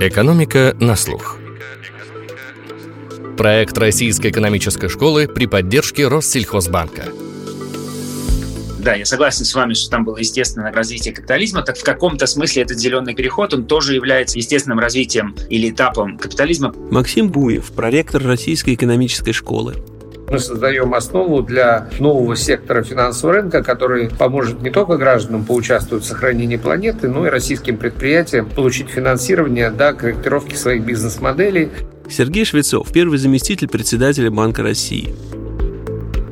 Экономика на слух. Проект Российской экономической школы при поддержке Россельхозбанка. Да, я согласен с вами, что там было естественное развитие капитализма, так в каком-то смысле этот зеленый переход, он тоже является естественным развитием или этапом капитализма. Максим Буев, проректор Российской экономической школы. Мы создаем основу для нового сектора финансового рынка, который поможет не только гражданам поучаствовать в сохранении планеты, но и российским предприятиям получить финансирование до корректировки своих бизнес-моделей. Сергей Швецов, первый заместитель председателя Банка России.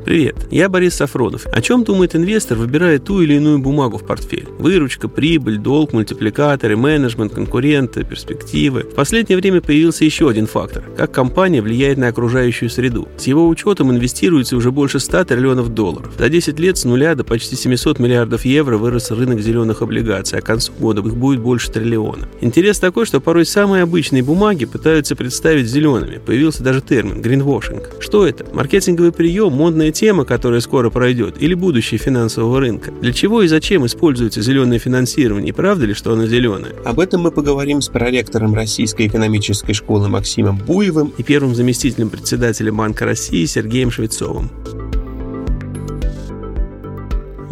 Привет, я Борис Сафронов. О чем думает инвестор, выбирая ту или иную бумагу в портфель? Выручка, прибыль, долг, мультипликаторы, менеджмент, конкуренты, перспективы. В последнее время появился еще один фактор – как компания влияет на окружающую среду. С его учетом инвестируется уже больше 100 триллионов долларов. За 10 лет с нуля до почти 700 миллиардов евро вырос рынок зеленых облигаций, а к концу года их будет больше триллиона. Интерес такой, что порой самые обычные бумаги пытаются представить зелеными. Появился даже термин – гринвошинг. Что это? Маркетинговый прием, модная тема, которая скоро пройдет, или будущее финансового рынка? Для чего и зачем используется зеленое финансирование? И правда ли, что оно зеленое? Об этом мы поговорим с проректором Российской экономической школы Максимом Буевым и первым заместителем председателя Банка России Сергеем Швецовым.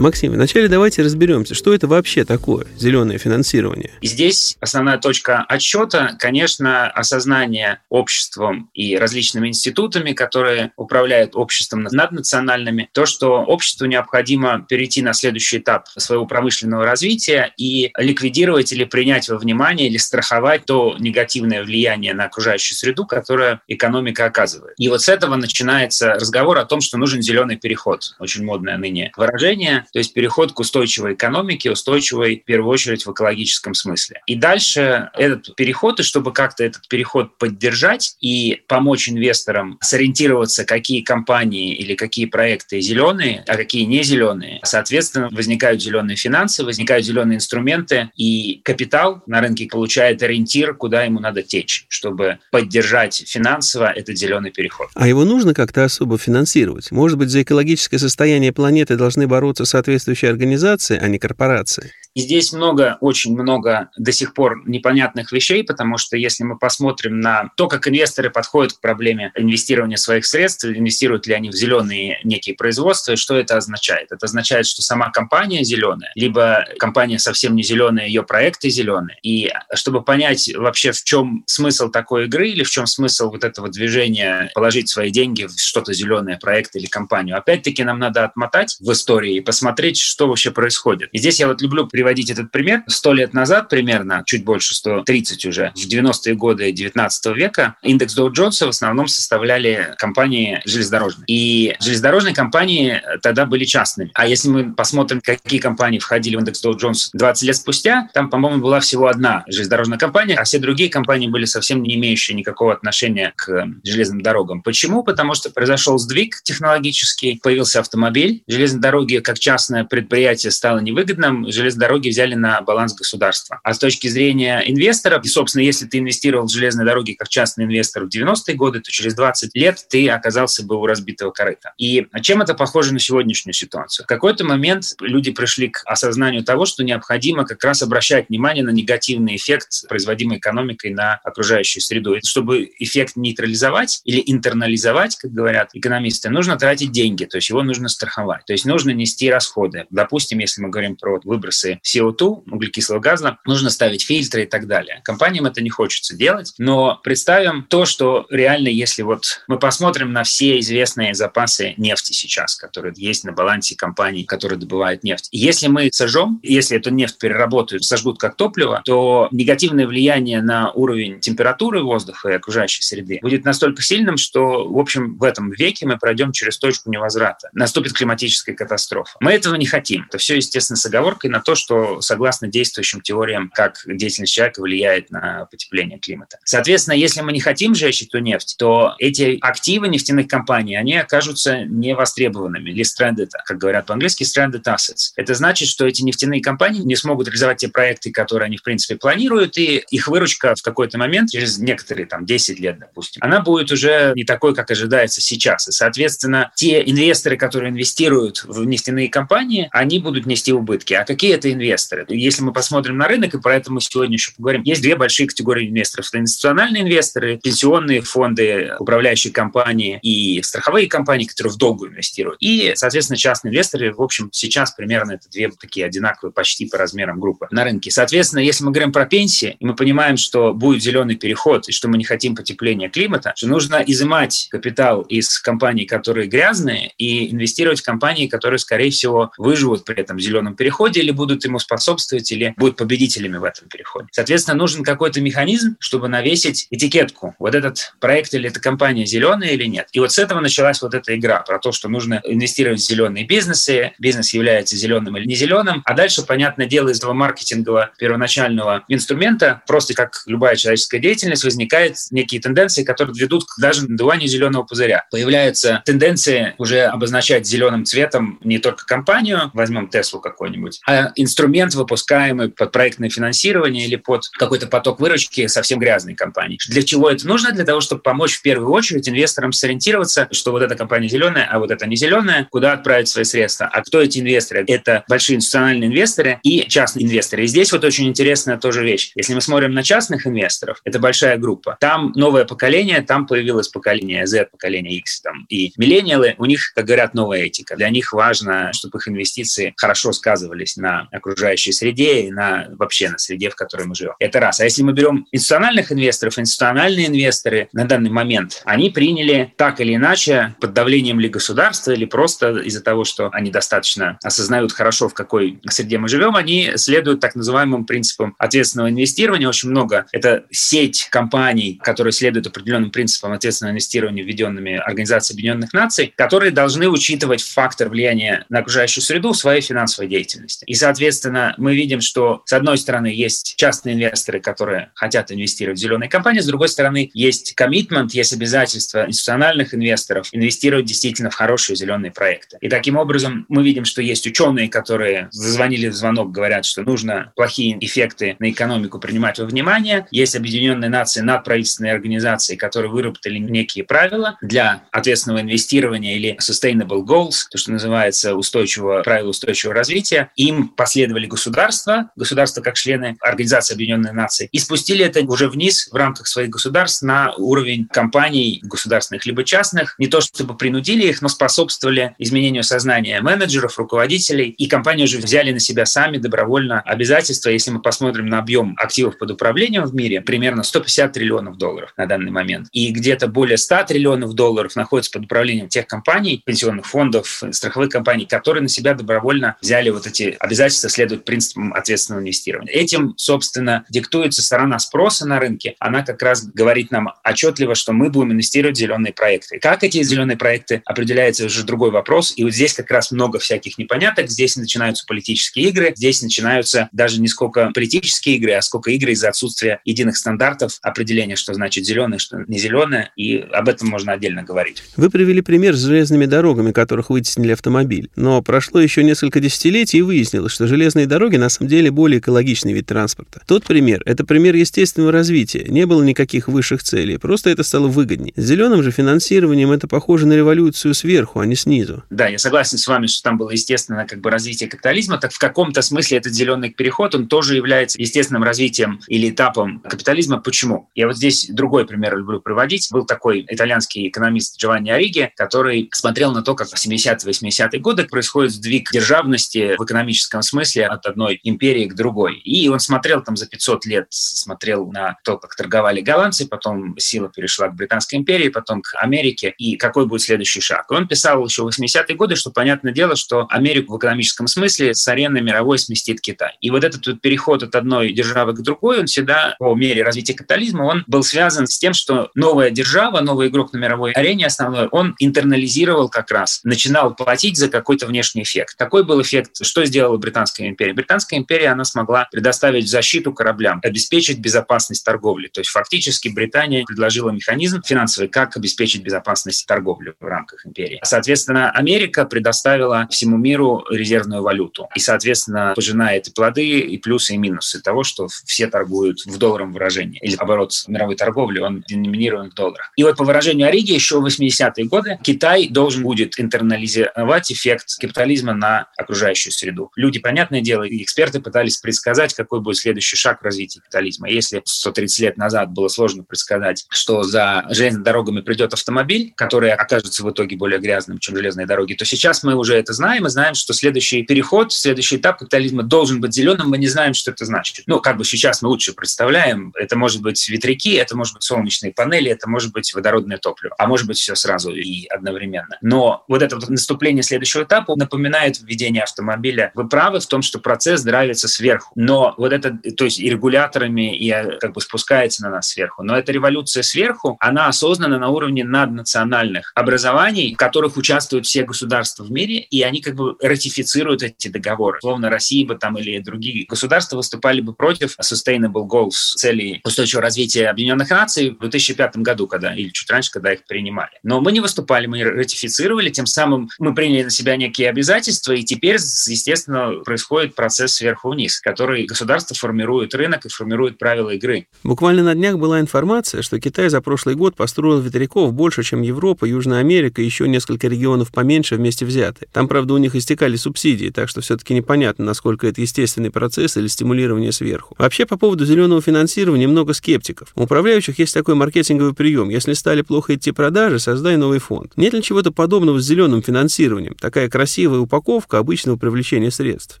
Максим, вначале давайте разберемся, что это вообще такое зеленое финансирование. Здесь основная точка отсчета, конечно, осознание обществом и различными институтами, которые управляют обществом наднациональными, то, что обществу необходимо перейти на следующий этап своего промышленного развития и ликвидировать или принять во внимание или страховать то негативное влияние на окружающую среду, которое экономика оказывает. И вот с этого начинается разговор о том, что нужен зеленый переход. Очень модное ныне выражение то есть переход к устойчивой экономике, устойчивой в первую очередь в экологическом смысле. И дальше этот переход, и чтобы как-то этот переход поддержать и помочь инвесторам сориентироваться, какие компании или какие проекты зеленые, а какие не зеленые, соответственно, возникают зеленые финансы, возникают зеленые инструменты, и капитал на рынке получает ориентир, куда ему надо течь, чтобы поддержать финансово этот зеленый переход. А его нужно как-то особо финансировать? Может быть, за экологическое состояние планеты должны бороться соответствующие организации, а не корпорации. И здесь много, очень много до сих пор непонятных вещей, потому что если мы посмотрим на то, как инвесторы подходят к проблеме инвестирования своих средств, инвестируют ли они в зеленые некие производства, что это означает? Это означает, что сама компания зеленая, либо компания совсем не зеленая, ее проекты зеленые. И чтобы понять вообще, в чем смысл такой игры или в чем смысл вот этого движения положить свои деньги в что-то зеленое, проект или компанию, опять-таки нам надо отмотать в истории и посмотреть, что вообще происходит. И здесь я вот люблю приводить этот пример. Сто лет назад примерно, чуть больше 130 уже, в 90-е годы 19 века индекс Dow Jones в основном составляли компании железнодорожные. И железнодорожные компании тогда были частными. А если мы посмотрим, какие компании входили в индекс Dow Jones 20 лет спустя, там, по-моему, была всего одна железнодорожная компания, а все другие компании были совсем не имеющие никакого отношения к железным дорогам. Почему? Потому что произошел сдвиг технологический, появился автомобиль, железные дороги как частное предприятие стало невыгодным, железные дороги взяли на баланс государства. А с точки зрения инвестора, и, собственно, если ты инвестировал в железные дороги как частный инвестор в 90-е годы, то через 20 лет ты оказался бы у разбитого корыта. И чем это похоже на сегодняшнюю ситуацию? В какой-то момент люди пришли к осознанию того, что необходимо как раз обращать внимание на негативный эффект, производимый экономикой на окружающую среду. И чтобы эффект нейтрализовать или интернализовать, как говорят экономисты, нужно тратить деньги, то есть его нужно страховать, то есть нужно нести расходы. Допустим, если мы говорим про выбросы CO2, углекислого газа, нужно ставить фильтры и так далее. Компаниям это не хочется делать, но представим то, что реально, если вот мы посмотрим на все известные запасы нефти сейчас, которые есть на балансе компаний, которые добывают нефть. Если мы сожжем, если эту нефть переработают, сожгут как топливо, то негативное влияние на уровень температуры воздуха и окружающей среды будет настолько сильным, что, в общем, в этом веке мы пройдем через точку невозврата. Наступит климатическая катастрофа. Мы этого не хотим. Это все, естественно, с оговоркой на то, что согласно действующим теориям, как деятельность человека влияет на потепление климата. Соответственно, если мы не хотим сжечь эту нефть, то эти активы нефтяных компаний, они окажутся невостребованными или stranded, как говорят по-английски, stranded assets. Это значит, что эти нефтяные компании не смогут реализовать те проекты, которые они, в принципе, планируют, и их выручка в какой-то момент, через некоторые там 10 лет, допустим, она будет уже не такой, как ожидается сейчас. И, соответственно, те инвесторы, которые инвестируют в нефтяные компании, они будут нести убытки. А какие это инвесторы. Если мы посмотрим на рынок, и про это мы сегодня еще поговорим, есть две большие категории инвесторов. Это институциональные инвесторы, пенсионные фонды, управляющие компании и страховые компании, которые в долгу инвестируют. И, соответственно, частные инвесторы, в общем, сейчас примерно это две такие одинаковые почти по размерам группы на рынке. Соответственно, если мы говорим про пенсии, и мы понимаем, что будет зеленый переход, и что мы не хотим потепления климата, что нужно изымать капитал из компаний, которые грязные, и инвестировать в компании, которые, скорее всего, выживут при этом зеленом переходе или будут ему способствовать, или будут победителями в этом переходе. Соответственно, нужен какой-то механизм, чтобы навесить этикетку. Вот этот проект или эта компания зеленая или нет. И вот с этого началась вот эта игра про то, что нужно инвестировать в зеленые бизнесы, бизнес является зеленым или не зеленым, а дальше, понятное дело, из этого маркетингового первоначального инструмента, просто как любая человеческая деятельность, возникают некие тенденции, которые ведут к даже надуванию зеленого пузыря. Появляются тенденции уже обозначать зеленым цветом не только компанию, возьмем Теслу какой-нибудь, а инструмент, выпускаемый под проектное финансирование или под какой-то поток выручки совсем грязной компании. Для чего это нужно? Для того, чтобы помочь в первую очередь инвесторам сориентироваться, что вот эта компания зеленая, а вот эта не зеленая, куда отправить свои средства. А кто эти инвесторы? Это большие институциональные инвесторы и частные инвесторы. И здесь вот очень интересная тоже вещь. Если мы смотрим на частных инвесторов, это большая группа. Там новое поколение, там появилось поколение Z, поколение X там, и миллениалы. У них, как говорят, новая этика. Для них важно, чтобы их инвестиции хорошо сказывались на окружающей среде и на вообще на среде, в которой мы живем. Это раз. А если мы берем институциональных инвесторов, институциональные инвесторы на данный момент, они приняли так или иначе под давлением ли государства, или просто из-за того, что они достаточно осознают хорошо, в какой среде мы живем, они следуют так называемым принципам ответственного инвестирования. Очень много. Это сеть компаний, которые следуют определенным принципам ответственного инвестирования, введенными Организацией Объединенных Наций, которые должны учитывать фактор влияния на окружающую среду в своей финансовой деятельности. И, соответственно, мы видим, что, с одной стороны, есть частные инвесторы, которые хотят инвестировать в зеленые компании, с другой стороны, есть коммитмент, есть обязательства институциональных инвесторов инвестировать действительно в хорошие зеленые проекты. И таким образом мы видим, что есть ученые, которые зазвонили в звонок, говорят, что нужно плохие эффекты на экономику принимать во внимание. Есть Объединенные Нации, надправительственные организации, которые выработали некие правила для ответственного инвестирования или sustainable goals, то, что называется устойчивого, правила устойчивого развития. Им последовали государства, государства как члены Организации Объединенных Наций, и спустили это уже вниз в рамках своих государств на уровень компаний государственных либо частных, не то чтобы принудили их, но способствовали изменению сознания менеджеров, руководителей, и компании уже взяли на себя сами добровольно обязательства. Если мы посмотрим на объем активов под управлением в мире, примерно 150 триллионов долларов на данный момент. И где-то более 100 триллионов долларов находится под управлением тех компаний, пенсионных фондов, страховых компаний, которые на себя добровольно взяли вот эти обязательства следовать принципам ответственного инвестирования. Этим, собственно, диктуется сторона спроса на рынке. Она как раз говорит нам отчетливо, что мы будем инвестировать в зеленые проекты. Как эти зеленые проекты определяется уже другой вопрос. И вот здесь как раз много всяких непоняток. Здесь начинаются политические игры, здесь начинаются даже не сколько политические игры, а сколько игры из-за отсутствия единых стандартов определения, что значит зеленое, что не зеленое. И об этом можно отдельно говорить. Вы привели пример с железными дорогами, которых вытеснили автомобиль. Но прошло еще несколько десятилетий и выяснилось, что железные дороги на самом деле более экологичный вид транспорта. Тот пример – это пример естественного развития. Не было никаких высших целей, просто это стало выгоднее. С зеленым же финансированием это похоже на революцию сверху, а не снизу. Да, я согласен с вами, что там было естественное как бы развитие капитализма, так в каком-то смысле этот зеленый переход, он тоже является естественным развитием или этапом капитализма. Почему? Я вот здесь другой пример люблю приводить. Был такой итальянский экономист Джованни Ориги, который смотрел на то, как в 70-80-е годы происходит сдвиг державности в экономическом смысле от одной империи к другой. И он смотрел там за 500 лет, смотрел на то, как торговали голландцы, потом сила перешла к Британской империи, потом к Америке, и какой будет следующий шаг. И он писал еще в 80-е годы, что понятное дело, что Америку в экономическом смысле с арены мировой сместит Китай. И вот этот вот переход от одной державы к другой, он всегда по мере развития капитализма, он был связан с тем, что новая держава, новый игрок на мировой арене основной, он интернализировал как раз, начинал платить за какой-то внешний эффект. Какой был эффект? Что сделала Британская империя? Британская империя, она смогла предоставить защиту кораблям, обеспечить безопасность торговли. То есть фактически Британия предложила механизм финансовый, как обеспечить безопасность торговли в рамках империи. Соответственно, Америка предоставила всему миру резервную валюту. И, соответственно, пожинает и плоды, и плюсы, и минусы того, что все торгуют в долларовом выражении. Или, оборот мировой торговли, он деноминирован в долларах. И вот по выражению Ориги еще в 80-е годы Китай должен будет интернализировать эффект капитализма на окружающую среду. Люди, понятно, понятное дело, и эксперты пытались предсказать, какой будет следующий шаг в развитии капитализма. Если 130 лет назад было сложно предсказать, что за железными дорогами придет автомобиль, который окажется в итоге более грязным, чем железные дороги, то сейчас мы уже это знаем и знаем, что следующий переход, следующий этап капитализма должен быть зеленым. Мы не знаем, что это значит. Ну, как бы сейчас мы лучше представляем. Это может быть ветряки, это может быть солнечные панели, это может быть водородное топливо, а может быть все сразу и одновременно. Но вот это вот наступление следующего этапа напоминает введение автомобиля. Вы правы в том, что процесс драйвится сверху. Но вот это, то есть и регуляторами, и э, как бы спускается на нас сверху. Но эта революция сверху, она осознана на уровне наднациональных образований, в которых участвуют все государства в мире, и они как бы ратифицируют эти договоры. Словно Россия бы там или другие государства выступали бы против Sustainable Goals, целей устойчивого развития Объединенных Наций в 2005 году, когда, или чуть раньше, когда их принимали. Но мы не выступали, мы ратифицировали, тем самым мы приняли на себя некие обязательства, и теперь, естественно, происходит процесс сверху вниз, который государство формирует рынок и формирует правила игры. Буквально на днях была информация, что Китай за прошлый год построил ветряков больше, чем Европа, Южная Америка и еще несколько регионов поменьше вместе взяты. Там, правда, у них истекали субсидии, так что все-таки непонятно, насколько это естественный процесс или стимулирование сверху. Вообще, по поводу зеленого финансирования много скептиков. У управляющих есть такой маркетинговый прием. Если стали плохо идти продажи, создай новый фонд. Нет ли чего-то подобного с зеленым финансированием? Такая красивая упаковка обычного привлечения средств.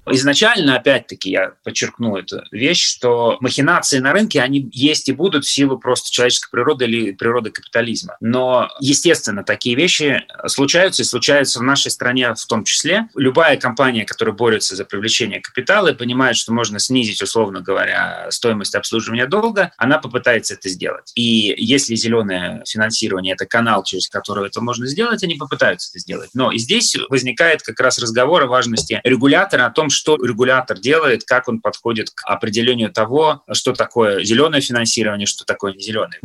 Изначально, опять-таки, я подчеркну эту вещь, что махинации на рынке, они есть и будут в силу просто человеческой природы или природы капитализма. Но, естественно, такие вещи случаются и случаются в нашей стране в том числе. Любая компания, которая борется за привлечение капитала и понимает, что можно снизить, условно говоря, стоимость обслуживания долга, она попытается это сделать. И если зеленое финансирование – это канал, через который это можно сделать, они попытаются это сделать. Но и здесь возникает как раз разговор о важности регулятора, о том, что регулятор делает, как он подходит к определению того, что такое зеленое финансирование, что такое не зеленое.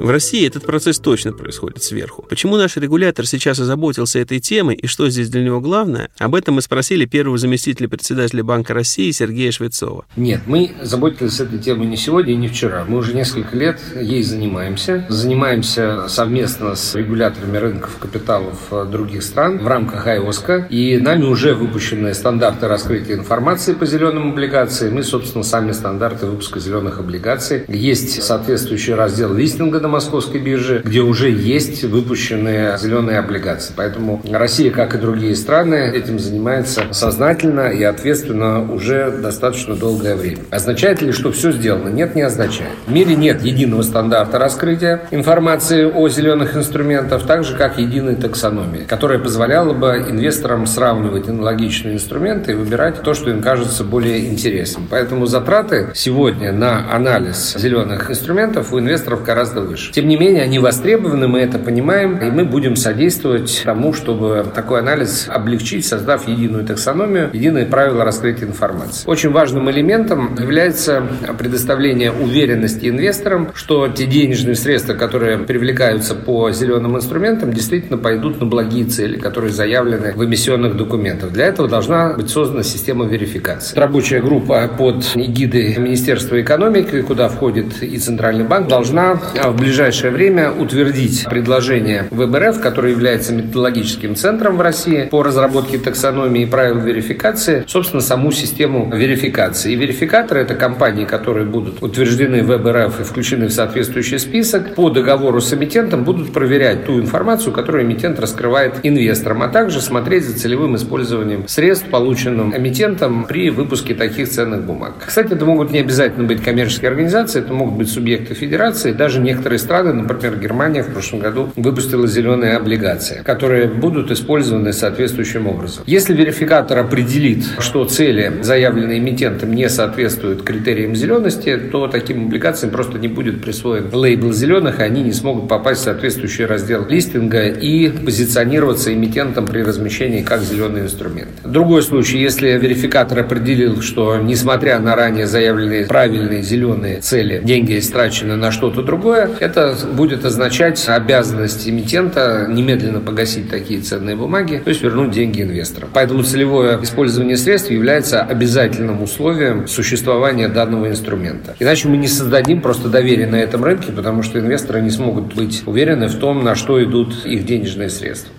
В России этот процесс точно происходит сверху. Почему наш регулятор сейчас озаботился этой темой и что здесь для него главное, об этом мы спросили первого заместителя председателя Банка России Сергея Швецова. Нет, мы заботились этой темой не сегодня и не вчера. Мы уже несколько лет ей занимаемся. Занимаемся совместно с регуляторами рынков капиталов других стран в рамках АИОСКа. И нами уже выпущены стандарты раскрытия информации по зеленым облигациям. Мы, собственно, сами стандарты выпуска зеленых облигаций. Есть соответствующий раздел листинга на московской бирже, где уже есть выпущенные зеленые облигации. Поэтому Россия, как и другие страны, этим занимается сознательно и ответственно уже достаточно долгое время. Означает ли, что все сделано? Нет, не означает. В мире нет единого стандарта раскрытия информации о зеленых инструментах, так же, как единой таксономии, которая позволяла бы инвесторам сравнивать аналогичные инструменты и выбирать то, что им кажется более интересным. Поэтому затраты сегодня на анализ зеленых инструментов у инвесторов гораздо выше выше. Тем не менее, они востребованы, мы это понимаем, и мы будем содействовать тому, чтобы такой анализ облегчить, создав единую таксономию, единые правила раскрытия информации. Очень важным элементом является предоставление уверенности инвесторам, что те денежные средства, которые привлекаются по зеленым инструментам, действительно пойдут на благие цели, которые заявлены в эмиссионных документах. Для этого должна быть создана система верификации. Рабочая группа под эгидой Министерства экономики, куда входит и Центральный банк, должна в ближайшее время утвердить предложение ВБРФ, который является методологическим центром в России по разработке таксономии и правил верификации, собственно, саму систему верификации. И верификаторы – это компании, которые будут утверждены ВБРФ и включены в соответствующий список, по договору с эмитентом будут проверять ту информацию, которую эмитент раскрывает инвесторам, а также смотреть за целевым использованием средств, полученным эмитентом при выпуске таких ценных бумаг. Кстати, это могут не обязательно быть коммерческие организации, это могут быть субъекты федерации, даже некоторые некоторые страны, например, Германия в прошлом году выпустила зеленые облигации, которые будут использованы соответствующим образом. Если верификатор определит, что цели, заявленные эмитентом, не соответствуют критериям зелености, то таким облигациям просто не будет присвоен лейбл зеленых, и они не смогут попасть в соответствующий раздел листинга и позиционироваться эмитентом при размещении как зеленый инструмент. Другой случай, если верификатор определил, что несмотря на ранее заявленные правильные зеленые цели, деньги истрачены на что-то другое, это будет означать обязанность эмитента немедленно погасить такие ценные бумаги, то есть вернуть деньги инвесторам. Поэтому целевое использование средств является обязательным условием существования данного инструмента. Иначе мы не создадим просто доверие на этом рынке, потому что инвесторы не смогут быть уверены в том, на что идут их денежные средства.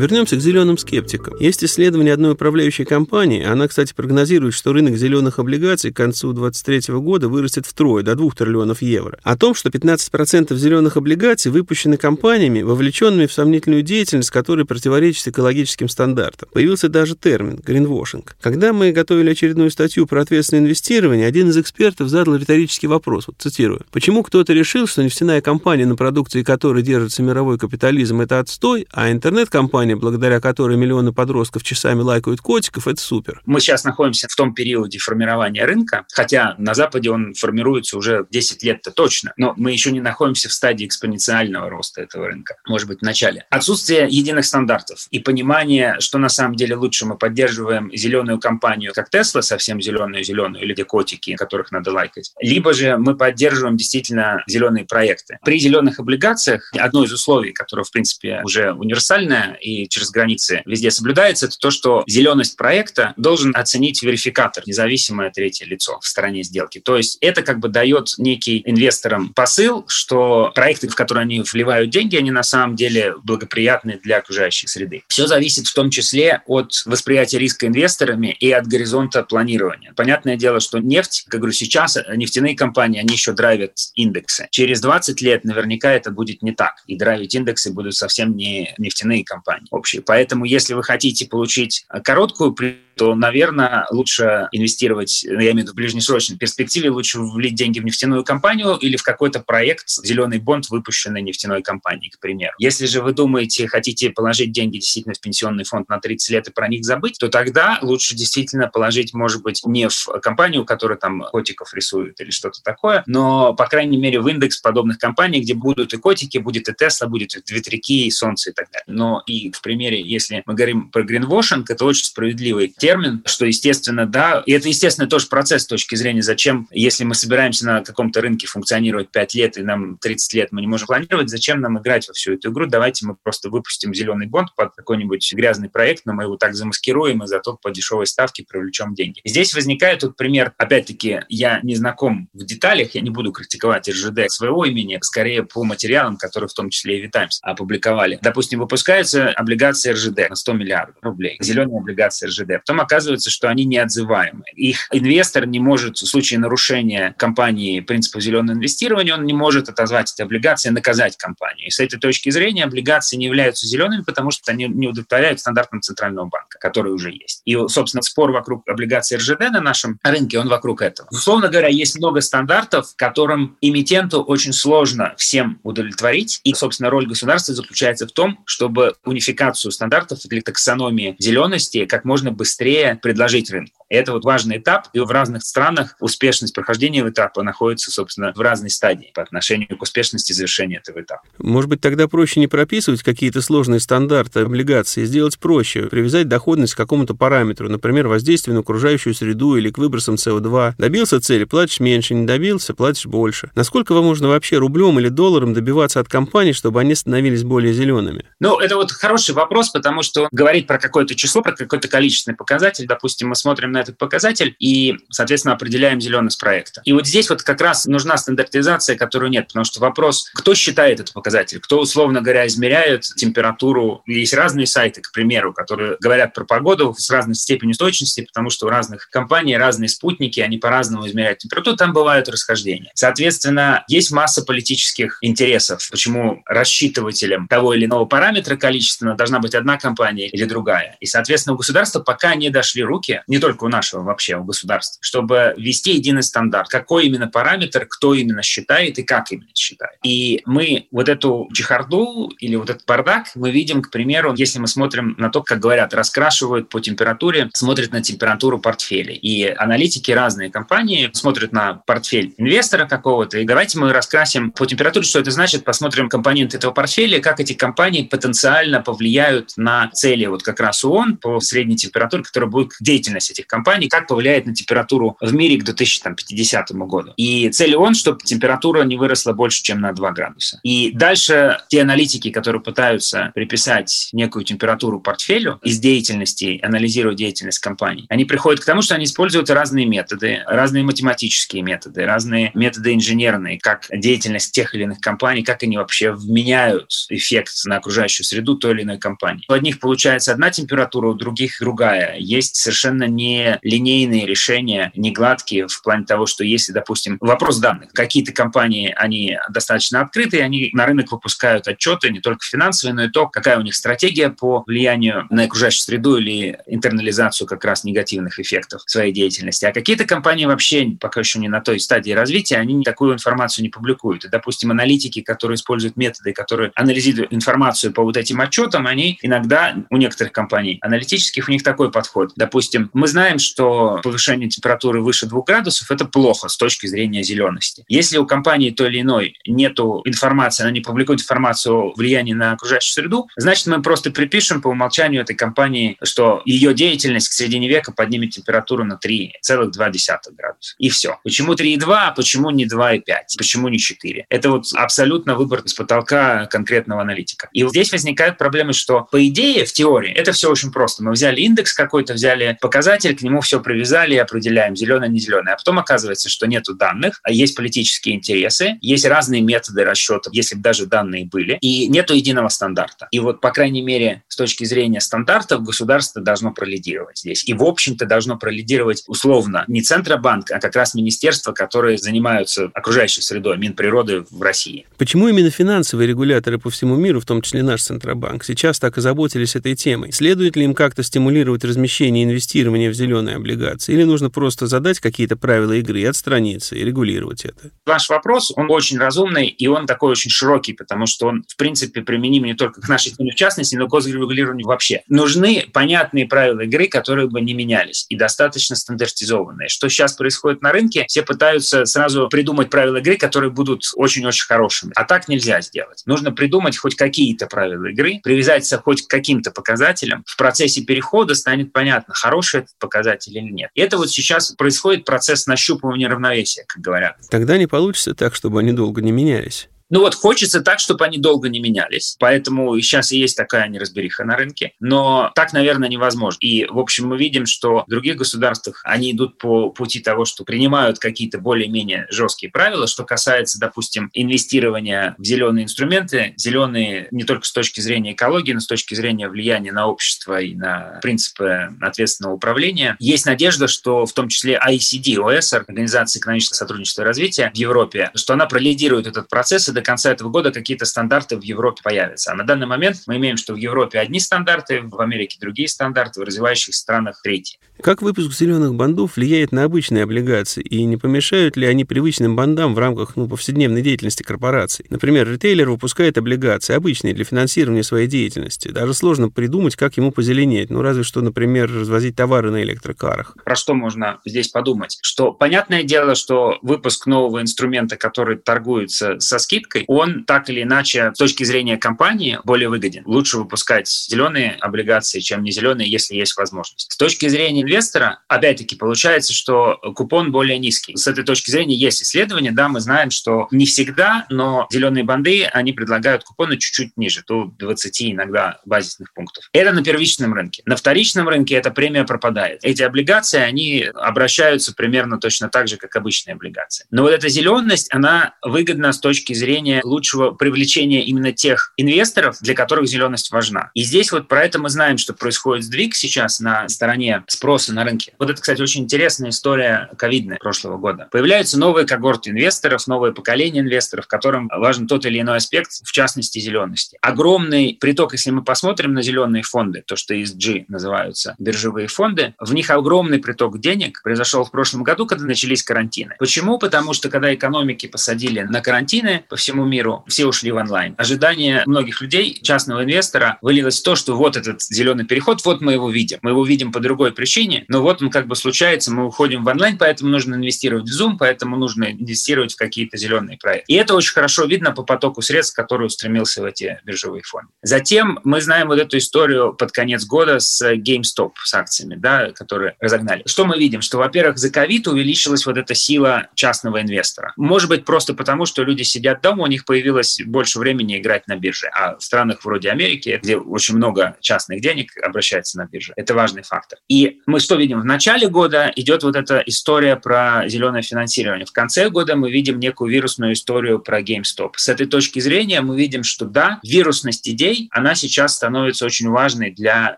Вернемся к зеленым скептикам. Есть исследование одной управляющей компании, она, кстати, прогнозирует, что рынок зеленых облигаций к концу 2023 года вырастет втрое, до 2 триллионов евро. О том, что 15% зеленых облигаций выпущены компаниями, вовлеченными в сомнительную деятельность, которая противоречит экологическим стандартам. Появился даже термин «гринвошинг». Когда мы готовили очередную статью про ответственное инвестирование, один из экспертов задал риторический вопрос, вот цитирую, «Почему кто-то решил, что нефтяная компания, на продукции которой держится мировой капитализм, это отстой, а интернет-компания, благодаря которой миллионы подростков часами лайкают котиков, это супер?» Мы сейчас находимся в том периоде формирования рынка, хотя на Западе он формируется уже 10 лет-то точно, но мы еще не находимся в стадии экспоненциального роста этого рынка, может быть, в начале. Отсутствие единых стандартов и понимание, что на самом деле лучше мы поддерживаем зеленую компанию, как Tesla, совсем зеленую-зеленую, или где котики, которых надо лайкать, либо же мы поддерживаем действительно зеленые проекты. При зеленых облигациях одно из условий, которое, в принципе, уже универсальное и через границы везде соблюдается, это то, что зеленость проекта должен оценить верификатор, независимое третье лицо в стороне сделки. То есть это как бы дает некий инвесторам посыл, что проекты, в которые они вливают деньги, они на самом деле благоприятны для окружающей среды. Все зависит в том числе от восприятия риска инвесторами и от горизонта планирования. Понятное дело, что нефть, как говорю, сейчас нефтяные компании, они еще драйвят индексы. Через 20 лет наверняка это будет не так. И драйвить индексы будут совсем не нефтяные компании общие. Поэтому если вы хотите получить короткую то, наверное, лучше инвестировать, я имею в виду в ближнесрочной перспективе, лучше влить деньги в нефтяную компанию или в какой-то проект, зеленый бонд, выпущенный нефтяной компанией, к примеру. Если же вы думаете, хотите положить деньги действительно в пенсионный фонд на 30 лет и про них забыть, то тогда лучше действительно положить, может быть, не в компанию, которая там котиков рисует или что-то такое, но, по крайней мере, в индекс подобных компаний, где будут и котики, будет и Тесла, будет и ветряки, и солнце и так далее. Но и в примере, если мы говорим про гринвошинг, это очень справедливый термин, что, естественно, да, и это, естественно, тоже процесс с точки зрения, зачем, если мы собираемся на каком-то рынке функционировать 5 лет, и нам 30 лет мы не можем планировать, зачем нам играть во всю эту игру, давайте мы просто выпустим зеленый бонд под какой-нибудь грязный проект, но мы его так замаскируем, и зато по дешевой ставке привлечем деньги. Здесь возникает тут пример, опять-таки, я не знаком в деталях, я не буду критиковать РЖД своего имени, скорее по материалам, которые в том числе и Витаймс опубликовали. Допустим, выпускаются облигации РЖД на 100 миллиардов рублей, зеленые облигации РЖД. Потом оказывается, что они неотзываемы. Их инвестор не может в случае нарушения компании принципа зеленого инвестирования, он не может отозвать эти облигации, наказать компанию. И с этой точки зрения облигации не являются зелеными, потому что они не удовлетворяют стандартам Центрального банка, который уже есть. И, собственно, спор вокруг облигаций РЖД на нашем рынке, он вокруг этого. Условно говоря, есть много стандартов, которым эмитенту очень сложно всем удовлетворить. И, собственно, роль государства заключается в том, чтобы унификацию стандартов или таксономии зелености как можно быстрее предложить рынку. Это вот важный этап, и в разных странах успешность прохождения этапа находится, собственно, в разной стадии по отношению к успешности завершения этого этапа. Может быть, тогда проще не прописывать какие-то сложные стандарты облигаций, сделать проще, привязать доходность к какому-то параметру, например, воздействию на окружающую среду или к выбросам СО2. Добился цели, платишь меньше, не добился, платишь больше. Насколько вам можно вообще рублем или долларом добиваться от компаний, чтобы они становились более зелеными? Ну, это вот хороший вопрос, потому что говорить про какое-то число, про какой-то количественный показатель, допустим, мы смотрим на этот показатель и, соответственно, определяем зеленость проекта. И вот здесь вот как раз нужна стандартизация, которую нет, потому что вопрос, кто считает этот показатель, кто, условно говоря, измеряет температуру. Есть разные сайты, к примеру, которые говорят про погоду с разной степенью точности, потому что у разных компаний разные спутники, они по-разному измеряют температуру, там бывают расхождения. Соответственно, есть масса политических интересов, почему рассчитывателем того или иного параметра количественно должна быть одна компания или другая. И, соответственно, у государства пока не дошли руки, не только у нашего вообще, у государства, чтобы ввести единый стандарт. Какой именно параметр, кто именно считает и как именно считает. И мы вот эту чехарду или вот этот бардак мы видим, к примеру, если мы смотрим на то, как говорят, раскрашивают по температуре, смотрят на температуру портфеля. И аналитики разные компании смотрят на портфель инвестора какого-то, и давайте мы раскрасим по температуре, что это значит, посмотрим компоненты этого портфеля, как эти компании потенциально повлияют на цели вот как раз ООН по средней температуре, которая будет деятельность этих компаний компаний, как повлияет на температуру в мире к 2050 году. И цель он, чтобы температура не выросла больше, чем на 2 градуса. И дальше те аналитики, которые пытаются приписать некую температуру портфелю из деятельности, анализируя деятельность компаний, они приходят к тому, что они используют разные методы, разные математические методы, разные методы инженерные, как деятельность тех или иных компаний, как они вообще вменяют эффект на окружающую среду той или иной компании. У одних получается одна температура, у других другая. Есть совершенно не линейные решения, не гладкие в плане того, что если, допустим, вопрос данных, какие-то компании, они достаточно открытые, они на рынок выпускают отчеты не только финансовые, но и то, какая у них стратегия по влиянию на окружающую среду или интернализацию как раз негативных эффектов своей деятельности. А какие-то компании вообще пока еще не на той стадии развития, они такую информацию не публикуют. И, допустим, аналитики, которые используют методы, которые анализируют информацию по вот этим отчетам, они иногда у некоторых компаний аналитических у них такой подход. Допустим, мы знаем, что повышение температуры выше 2 градусов – это плохо с точки зрения зелености. Если у компании той или иной нету информации, она не публикует информацию о влиянии на окружающую среду, значит, мы просто припишем по умолчанию этой компании, что ее деятельность к середине века поднимет температуру на 3,2 градуса. И все. Почему 3,2, а почему не 2,5? Почему не 4? Это вот абсолютно выбор с потолка конкретного аналитика. И вот здесь возникают проблемы, что по идее, в теории, это все очень просто. Мы взяли индекс какой-то, взяли показатель, к нему все привязали и определяем, зеленое, не зеленое. А потом оказывается, что нету данных, а есть политические интересы, есть разные методы расчетов, если бы даже данные были, и нету единого стандарта. И вот, по крайней мере, с точки зрения стандартов, государство должно пролидировать здесь. И, в общем-то, должно пролидировать условно не Центробанк, а как раз министерства, которые занимаются окружающей средой, Минприроды в России. Почему именно финансовые регуляторы по всему миру, в том числе наш Центробанк, сейчас так озаботились этой темой? Следует ли им как-то стимулировать размещение и инвестирование в зеленые облигации? Или нужно просто задать какие-то правила игры и отстраниться, и регулировать это? Ваш вопрос, он очень разумный, и он такой очень широкий, потому что он, в принципе, применим не только к нашей теме в частности, но к госрегулированию вообще. Нужны понятные правила игры, которые бы не менялись, и достаточно стандартизованные. Что сейчас происходит на рынке, все пытаются сразу придумать правила игры, которые будут очень-очень хорошими. А так нельзя сделать. Нужно придумать хоть какие-то правила игры, привязаться хоть к каким-то показателям. В процессе перехода станет понятно, хороший этот показатель или нет. И это вот сейчас происходит процесс нащупывания равновесия, как говорят. Тогда не получится так, чтобы они долго не менялись. Ну вот хочется так, чтобы они долго не менялись. Поэтому сейчас и есть такая неразбериха на рынке. Но так, наверное, невозможно. И, в общем, мы видим, что в других государствах они идут по пути того, что принимают какие-то более-менее жесткие правила, что касается, допустим, инвестирования в зеленые инструменты. Зеленые не только с точки зрения экологии, но с точки зрения влияния на общество и на принципы ответственного управления. Есть надежда, что в том числе ICD, ОСР, Организация экономического сотрудничества и развития в Европе, что она пролидирует этот процесс и до конца этого года какие-то стандарты в Европе появятся. А на данный момент мы имеем, что в Европе одни стандарты, в Америке другие стандарты, в развивающих странах третьи. Как выпуск зеленых бандов влияет на обычные облигации и не помешают ли они привычным бандам в рамках ну, повседневной деятельности корпораций? Например, ритейлер выпускает облигации, обычные для финансирования своей деятельности. Даже сложно придумать, как ему позеленеть. Ну, разве что, например, развозить товары на электрокарах. Про что можно здесь подумать? Что понятное дело, что выпуск нового инструмента, который торгуется со скидкой, он так или иначе с точки зрения компании более выгоден. Лучше выпускать зеленые облигации, чем не зеленые, если есть возможность. С точки зрения инвестора, опять-таки, получается, что купон более низкий. С этой точки зрения есть исследования, да, мы знаем, что не всегда, но зеленые банды, они предлагают купоны чуть-чуть ниже, до 20 иногда базисных пунктов. Это на первичном рынке. На вторичном рынке эта премия пропадает. Эти облигации, они обращаются примерно точно так же, как обычные облигации. Но вот эта зеленость, она выгодна с точки зрения лучшего привлечения именно тех инвесторов, для которых зеленость важна. И здесь вот про это мы знаем, что происходит сдвиг сейчас на стороне спроса на рынке. Вот это, кстати, очень интересная история ковидная прошлого года. Появляются новые когорты инвесторов, новое поколение инвесторов, которым важен тот или иной аспект, в частности, зелености. Огромный приток, если мы посмотрим на зеленые фонды, то, что ESG называются биржевые фонды, в них огромный приток денег произошел в прошлом году, когда начались карантины. Почему? Потому что когда экономики посадили на карантины, всему миру, все ушли в онлайн. Ожидание многих людей, частного инвестора, вылилось в то, что вот этот зеленый переход, вот мы его видим. Мы его видим по другой причине, но вот он как бы случается, мы уходим в онлайн, поэтому нужно инвестировать в Zoom, поэтому нужно инвестировать в какие-то зеленые проекты. И это очень хорошо видно по потоку средств, который устремился в эти биржевые фонды. Затем мы знаем вот эту историю под конец года с GameStop, с акциями, да, которые разогнали. Что мы видим? Что, во-первых, за ковид увеличилась вот эта сила частного инвестора. Может быть, просто потому, что люди сидят дома, у них появилось больше времени играть на бирже. А в странах вроде Америки, где очень много частных денег обращается на бирже, это важный фактор. И мы что видим? В начале года идет вот эта история про зеленое финансирование. В конце года мы видим некую вирусную историю про GameStop. С этой точки зрения мы видим, что да, вирусность идей, она сейчас становится очень важной для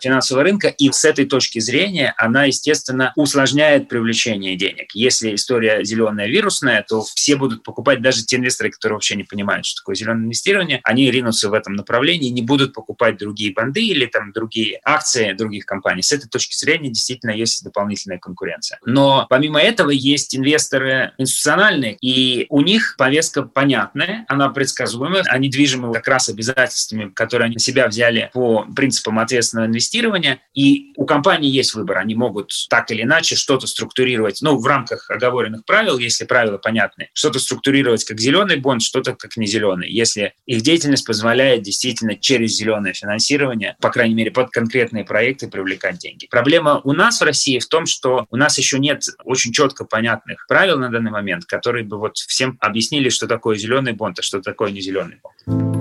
финансового рынка, и с этой точки зрения она, естественно, усложняет привлечение денег. Если история зеленая вирусная, то все будут покупать, даже те инвесторы, которые вообще не понимают, что такое зеленое инвестирование, они ринутся в этом направлении и не будут покупать другие банды или там другие акции других компаний. С этой точки зрения действительно есть дополнительная конкуренция. Но помимо этого есть инвесторы институциональные, и у них повестка понятная, она предсказуемая, они движимы как раз обязательствами, которые они на себя взяли по принципам ответственного инвестирования, и у компании есть выбор, они могут так или иначе что-то структурировать, ну, в рамках оговоренных правил, если правила понятны, что-то структурировать как зеленый бонд, что-то как не зеленый, если их деятельность позволяет действительно через зеленое финансирование, по крайней мере, под конкретные проекты привлекать деньги. Проблема у нас в России в том, что у нас еще нет очень четко понятных правил на данный момент, которые бы вот всем объяснили, что такое зеленый бонд, а что такое не зеленый бонд.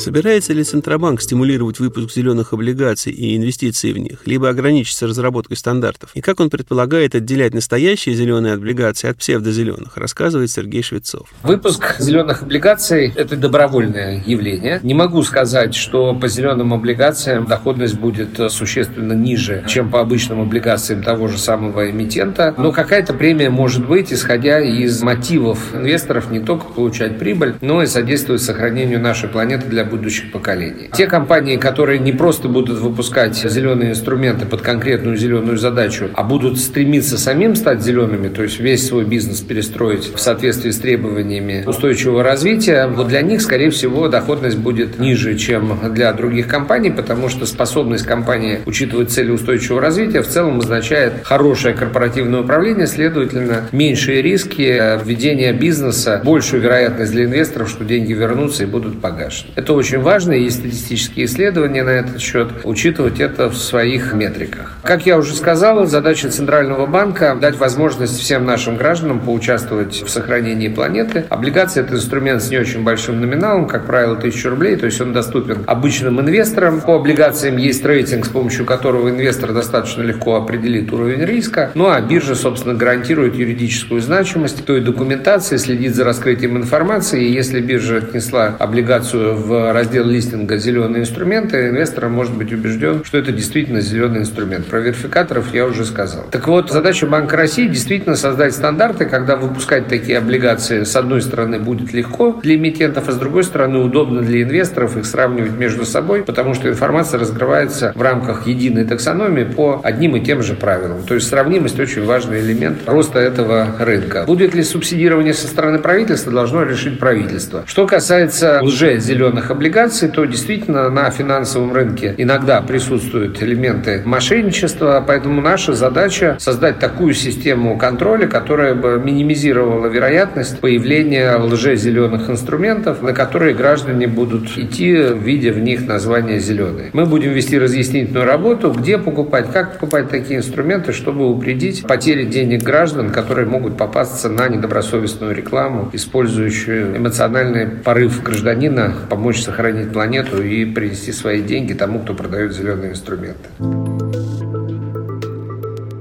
Собирается ли Центробанк стимулировать выпуск зеленых облигаций и инвестиции в них, либо ограничиться разработкой стандартов? И как он предполагает отделять настоящие зеленые облигации от псевдозеленых, рассказывает Сергей Швецов. Выпуск зеленых облигаций – это добровольное явление. Не могу сказать, что по зеленым облигациям доходность будет существенно ниже, чем по обычным облигациям того же самого эмитента, но какая-то премия может быть, исходя из мотивов инвесторов не только получать прибыль, но и содействовать сохранению нашей планеты для будущих поколений. Те компании, которые не просто будут выпускать зеленые инструменты под конкретную зеленую задачу, а будут стремиться самим стать зелеными, то есть весь свой бизнес перестроить в соответствии с требованиями устойчивого развития, вот для них, скорее всего, доходность будет ниже, чем для других компаний, потому что способность компании учитывать цели устойчивого развития в целом означает хорошее корпоративное управление, следовательно, меньшие риски введения бизнеса, большую вероятность для инвесторов, что деньги вернутся и будут погашены. Это очень важно, и есть статистические исследования на этот счет, учитывать это в своих метриках. Как я уже сказал, задача Центрального банка – дать возможность всем нашим гражданам поучаствовать в сохранении планеты. Облигация – это инструмент с не очень большим номиналом, как правило, 1000 рублей, то есть он доступен обычным инвесторам. По облигациям есть рейтинг, с помощью которого инвестор достаточно легко определит уровень риска. Ну а биржа, собственно, гарантирует юридическую значимость той документации, следит за раскрытием информации. И если биржа отнесла облигацию в раздел листинга «Зеленые инструменты», инвестор может быть убежден, что это действительно зеленый инструмент. Про верификаторов я уже сказал. Так вот, задача Банка России действительно создать стандарты, когда выпускать такие облигации с одной стороны будет легко для эмитентов, а с другой стороны удобно для инвесторов их сравнивать между собой, потому что информация разгрывается в рамках единой таксономии по одним и тем же правилам. То есть сравнимость очень важный элемент роста этого рынка. Будет ли субсидирование со стороны правительства, должно решить правительство. Что касается лже-зеленых облигаций, облигаций, то действительно на финансовом рынке иногда присутствуют элементы мошенничества, поэтому наша задача создать такую систему контроля, которая бы минимизировала вероятность появления лже-зеленых инструментов, на которые граждане будут идти, видя в них название «зеленые». Мы будем вести разъяснительную работу, где покупать, как покупать такие инструменты, чтобы упредить потери денег граждан, которые могут попасться на недобросовестную рекламу, использующую эмоциональный порыв гражданина помочь сохранить планету и принести свои деньги тому, кто продает зеленые инструменты.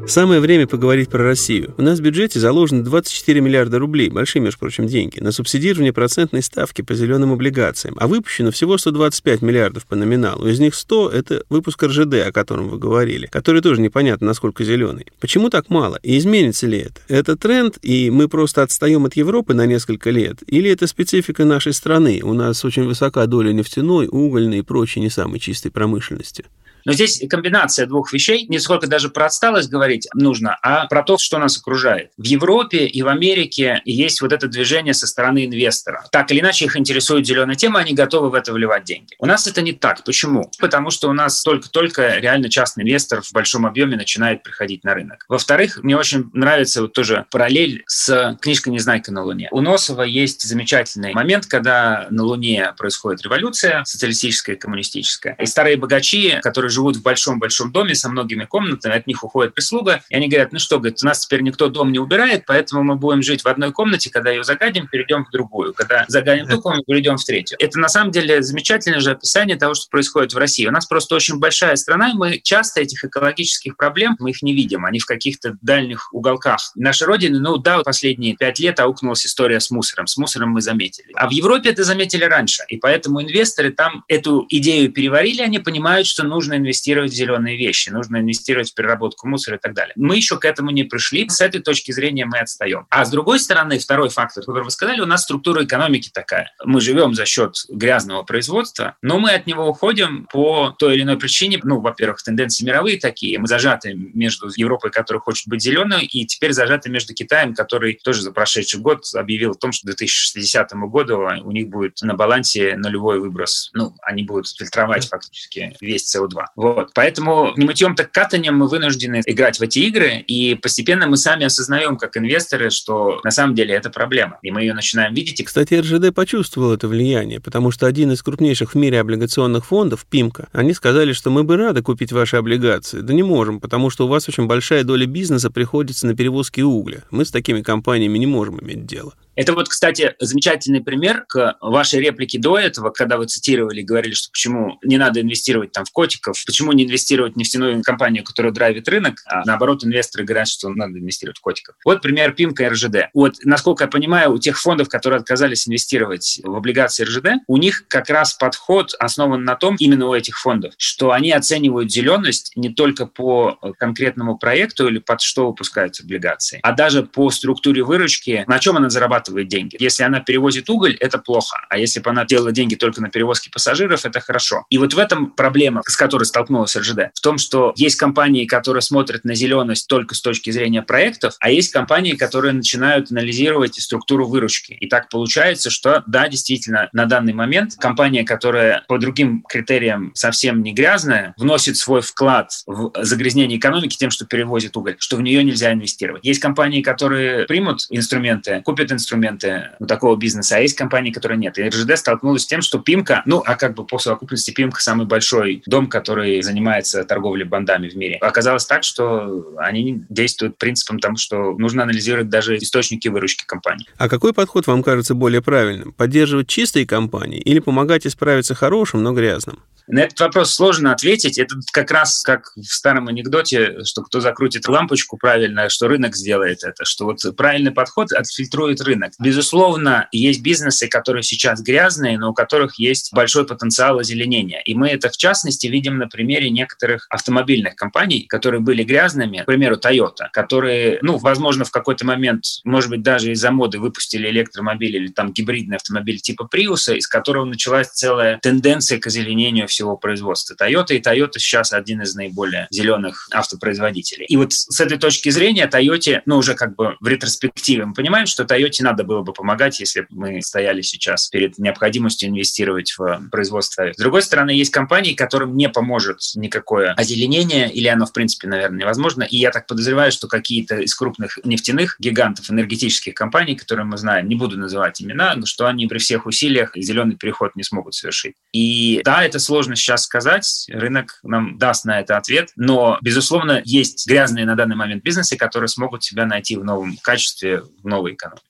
Самое время поговорить про Россию. У нас в бюджете заложено 24 миллиарда рублей, большие, между прочим, деньги, на субсидирование процентной ставки по зеленым облигациям, а выпущено всего 125 миллиардов по номиналу. Из них 100 — это выпуск РЖД, о котором вы говорили, который тоже непонятно, насколько зеленый. Почему так мало? И изменится ли это? Это тренд, и мы просто отстаем от Европы на несколько лет? Или это специфика нашей страны? У нас очень высока доля нефтяной, угольной и прочей не самой чистой промышленности. Но здесь комбинация двух вещей. Не сколько даже про отсталость говорить нужно, а про то, что нас окружает. В Европе и в Америке есть вот это движение со стороны инвестора. Так или иначе их интересует зеленая тема, они готовы в это вливать деньги. У нас это не так. Почему? Потому что у нас только-только реально частный инвестор в большом объеме начинает приходить на рынок. Во-вторых, мне очень нравится вот тоже параллель с книжкой «Незнайка на Луне». У Носова есть замечательный момент, когда на Луне происходит революция социалистическая коммунистическая. И старые богачи, которые живут в большом-большом доме со многими комнатами, от них уходит прислуга, и они говорят, ну что, говорит, у нас теперь никто дом не убирает, поэтому мы будем жить в одной комнате, когда ее загадим, перейдем в другую. Когда загадим ту комнату, перейдем в третью. Это на самом деле замечательное же описание того, что происходит в России. У нас просто очень большая страна, и мы часто этих экологических проблем, мы их не видим, они в каких-то дальних уголках нашей Родины. Ну да, последние пять лет аукнулась история с мусором. С мусором мы заметили. А в Европе это заметили раньше, и поэтому инвесторы там эту идею переварили, они понимают, что нужно инвестировать в зеленые вещи, нужно инвестировать в переработку мусора и так далее. Мы еще к этому не пришли. С этой точки зрения мы отстаем. А с другой стороны, второй фактор, который вы сказали, у нас структура экономики такая. Мы живем за счет грязного производства, но мы от него уходим по той или иной причине. Ну, во-первых, тенденции мировые такие. Мы зажаты между Европой, которая хочет быть зеленой, и теперь зажаты между Китаем, который тоже за прошедший год объявил о том, что к 2060 году у них будет на балансе нулевой выброс. Ну, они будут фильтровать фактически весь СО2. Вот. Поэтому не мытьем, так катанием мы вынуждены играть в эти игры, и постепенно мы сами осознаем, как инвесторы, что на самом деле это проблема, и мы ее начинаем видеть. Кстати, РЖД почувствовал это влияние, потому что один из крупнейших в мире облигационных фондов, ПИМКО, они сказали, что мы бы рады купить ваши облигации. Да не можем, потому что у вас очень большая доля бизнеса приходится на перевозки угля. Мы с такими компаниями не можем иметь дело. Это вот, кстати, замечательный пример к вашей реплике до этого, когда вы цитировали, говорили, что почему не надо инвестировать там в котиков, почему не инвестировать в нефтяную компанию, которая драйвит рынок, а наоборот инвесторы говорят, что надо инвестировать в котиков. Вот пример Пимка и РЖД. Вот, насколько я понимаю, у тех фондов, которые отказались инвестировать в облигации РЖД, у них как раз подход основан на том, именно у этих фондов, что они оценивают зеленость не только по конкретному проекту или под что выпускаются облигации, а даже по структуре выручки, на чем она зарабатывает зарабатывает деньги. Если она перевозит уголь, это плохо. А если бы она делала деньги только на перевозке пассажиров, это хорошо. И вот в этом проблема, с которой столкнулась РЖД, в том, что есть компании, которые смотрят на зеленость только с точки зрения проектов, а есть компании, которые начинают анализировать структуру выручки. И так получается, что да, действительно, на данный момент компания, которая по другим критериям совсем не грязная, вносит свой вклад в загрязнение экономики тем, что перевозит уголь, что в нее нельзя инвестировать. Есть компании, которые примут инструменты, купят инструменты, инструменты у такого бизнеса, а есть компании, которые нет. И РЖД столкнулась с тем, что Пимка, ну, а как бы по совокупности Пимка самый большой дом, который занимается торговлей бандами в мире. Оказалось так, что они действуют принципом того, что нужно анализировать даже источники выручки компании. А какой подход вам кажется более правильным? Поддерживать чистые компании или помогать исправиться хорошим, но грязным? На этот вопрос сложно ответить. Это как раз как в старом анекдоте, что кто закрутит лампочку правильно, что рынок сделает это, что вот правильный подход отфильтрует рынок. Безусловно, есть бизнесы, которые сейчас грязные, но у которых есть большой потенциал озеленения. И мы это, в частности, видим на примере некоторых автомобильных компаний, которые были грязными, к примеру, Toyota, которые, ну, возможно, в какой-то момент, может быть, даже из-за моды выпустили электромобиль или там гибридный автомобиль типа Prius, из которого началась целая тенденция к озеленению всего производства Toyota, и Toyota сейчас один из наиболее зеленых автопроизводителей. И вот с этой точки зрения Toyota, ну, уже как бы в ретроспективе мы понимаем, что Toyota надо было бы помогать, если бы мы стояли сейчас перед необходимостью инвестировать в производство С другой стороны, есть компании, которым не поможет никакое озеленение, или оно, в принципе, наверное, невозможно. И я так подозреваю, что какие-то из крупных нефтяных гигантов, энергетических компаний, которые мы знаем, не буду называть имена, но что они при всех усилиях зеленый переход не смогут совершить. И да, это сложно сейчас сказать, рынок нам даст на это ответ, но, безусловно, есть грязные на данный момент бизнесы, которые смогут себя найти в новом качестве, в новой экономике.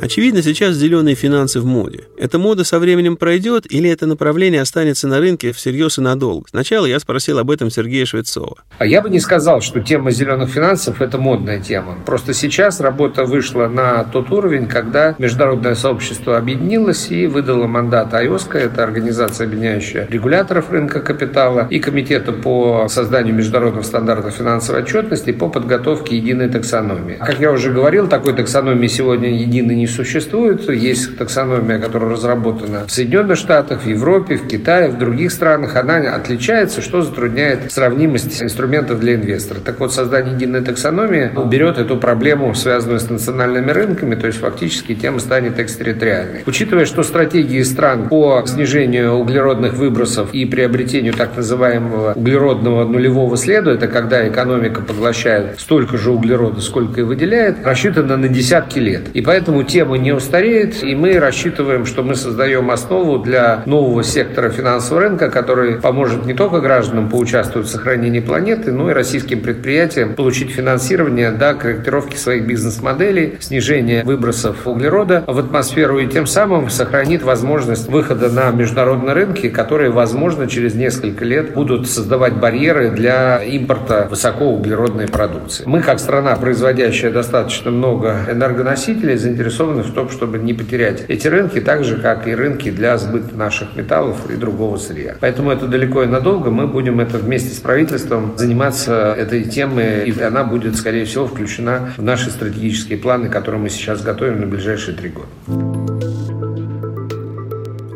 Очевидно, сейчас зеленые финансы в моде. Эта мода со временем пройдет или это направление останется на рынке всерьез и надолго? Сначала я спросил об этом Сергея Швецова. А я бы не сказал, что тема зеленых финансов – это модная тема. Просто сейчас работа вышла на тот уровень, когда международное сообщество объединилось и выдало мандат АЙОСКО, это организация, объединяющая регуляторов рынка капитала, и Комитета по созданию международных стандартов финансовой отчетности по подготовке единой таксономии. Как я уже говорил, такой таксономии сегодня единой не существует. Есть таксономия, которая разработана в Соединенных Штатах, в Европе, в Китае, в других странах. Она отличается, что затрудняет сравнимость инструментов для инвестора. Так вот, создание единой таксономии уберет эту проблему, связанную с национальными рынками, то есть фактически тема станет экстерриториальной. Учитывая, что стратегии стран по снижению углеродных выбросов и приобретению так называемого углеродного нулевого следа, это когда экономика поглощает столько же углерода, сколько и выделяет, рассчитана на десятки лет. И поэтому тема не устареет, и мы рассчитываем, что мы создаем основу для нового сектора финансового рынка, который поможет не только гражданам поучаствовать в сохранении планеты, но и российским предприятиям получить финансирование до корректировки своих бизнес-моделей, снижения выбросов углерода в атмосферу и тем самым сохранит возможность выхода на международные рынки, которые, возможно, через несколько лет будут создавать барьеры для импорта высокоуглеродной продукции. Мы, как страна, производящая достаточно много энергоносителей, заинтересованы в том, чтобы не потерять эти рынки, так же, как и рынки для сбыта наших металлов и другого сырья. Поэтому это далеко и надолго. Мы будем это вместе с правительством заниматься этой темой, и она будет, скорее всего, включена в наши стратегические планы, которые мы сейчас готовим на ближайшие три года.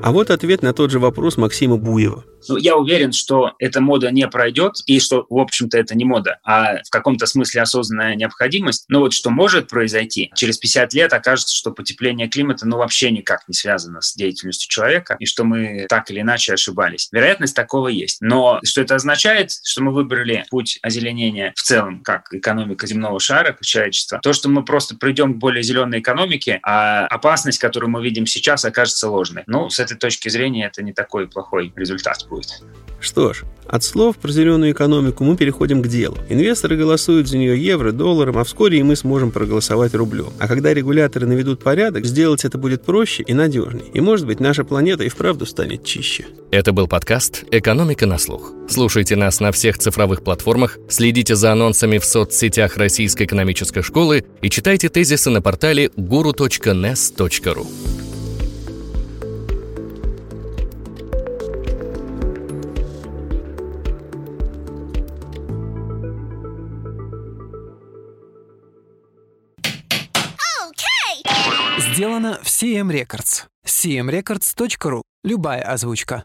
А вот ответ на тот же вопрос Максима Буева. Ну, я уверен, что эта мода не пройдет, и что, в общем-то, это не мода, а в каком-то смысле осознанная необходимость. Но вот что может произойти, через 50 лет окажется, что потепление климата ну вообще никак не связано с деятельностью человека, и что мы так или иначе ошибались. Вероятность такого есть. Но что это означает, что мы выбрали путь озеленения в целом, как экономика земного шара, как человечество, то, что мы просто придем к более зеленой экономике, а опасность, которую мы видим сейчас, окажется ложной. Ну, с этой точки зрения, это не такой плохой результат будет. Что ж, от слов про зеленую экономику мы переходим к делу. Инвесторы голосуют за нее евро, долларом, а вскоре и мы сможем проголосовать рублем. А когда регуляторы наведут порядок, сделать это будет проще и надежнее. И, может быть, наша планета и вправду станет чище. Это был подкаст «Экономика на слух». Слушайте нас на всех цифровых платформах, следите за анонсами в соцсетях Российской экономической школы и читайте тезисы на портале guru.nes.ru. В CM Records. cmrecords.ru. Любая озвучка.